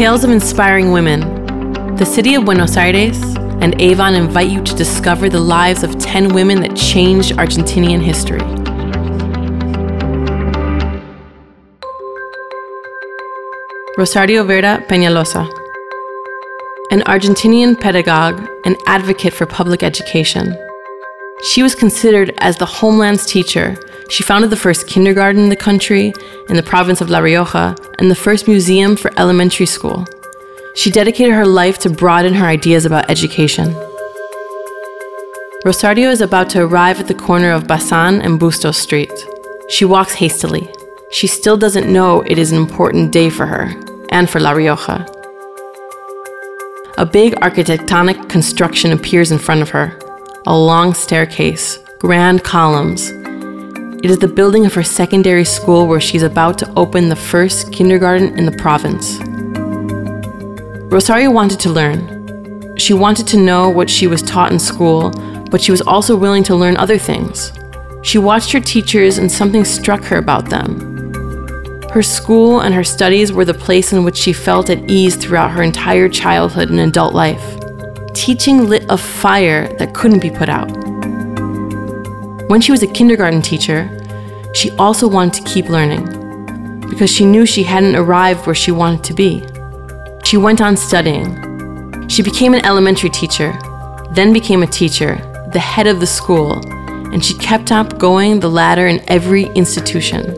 Tales of Inspiring Women. The city of Buenos Aires and Avon invite you to discover the lives of 10 women that changed Argentinian history. Rosario Vera Peñaloza, an Argentinian pedagogue and advocate for public education. She was considered as the homeland's teacher. She founded the first kindergarten in the country, in the province of La Rioja, and the first museum for elementary school. She dedicated her life to broaden her ideas about education. Rosario is about to arrive at the corner of Basan and Bustos Street. She walks hastily. She still doesn't know it is an important day for her and for La Rioja. A big architectonic construction appears in front of her a long staircase, grand columns. It is the building of her secondary school where she's about to open the first kindergarten in the province. Rosario wanted to learn. She wanted to know what she was taught in school, but she was also willing to learn other things. She watched her teachers and something struck her about them. Her school and her studies were the place in which she felt at ease throughout her entire childhood and adult life. Teaching lit a fire that couldn't be put out. When she was a kindergarten teacher, she also wanted to keep learning because she knew she hadn't arrived where she wanted to be. She went on studying. She became an elementary teacher, then became a teacher, the head of the school, and she kept up going the ladder in every institution.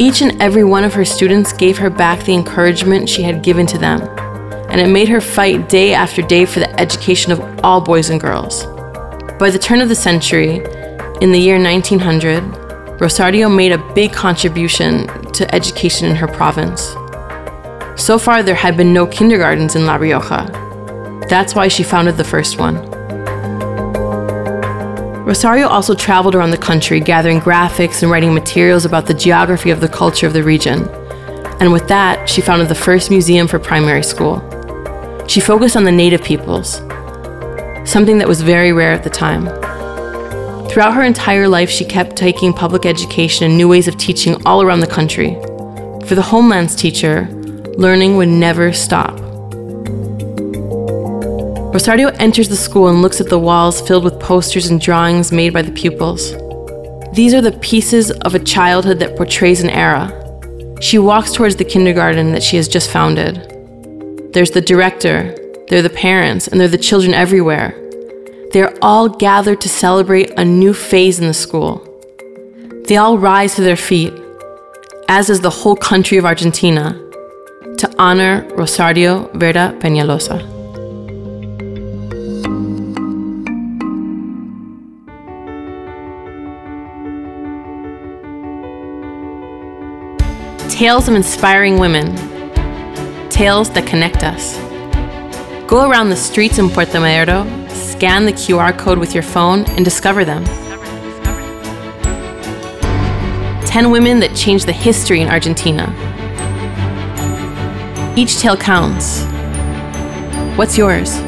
Each and every one of her students gave her back the encouragement she had given to them, and it made her fight day after day for the education of all boys and girls. By the turn of the century, in the year 1900, Rosario made a big contribution to education in her province. So far, there had been no kindergartens in La Rioja. That's why she founded the first one. Rosario also traveled around the country gathering graphics and writing materials about the geography of the culture of the region. And with that, she founded the first museum for primary school. She focused on the native peoples, something that was very rare at the time. Throughout her entire life, she kept taking public education and new ways of teaching all around the country. For the homeland's teacher, learning would never stop. Rosario enters the school and looks at the walls filled with posters and drawings made by the pupils. These are the pieces of a childhood that portrays an era. She walks towards the kindergarten that she has just founded. There's the director, there are the parents, and they're the children everywhere. They are all gathered to celebrate a new phase in the school. They all rise to their feet, as does the whole country of Argentina, to honor Rosario Vera Peñaloza. Tales of inspiring women. Tales that connect us. Go around the streets in Puerto Madero, scan the QR code with your phone, and discover them. 10 women that changed the history in Argentina. Each tale counts. What's yours?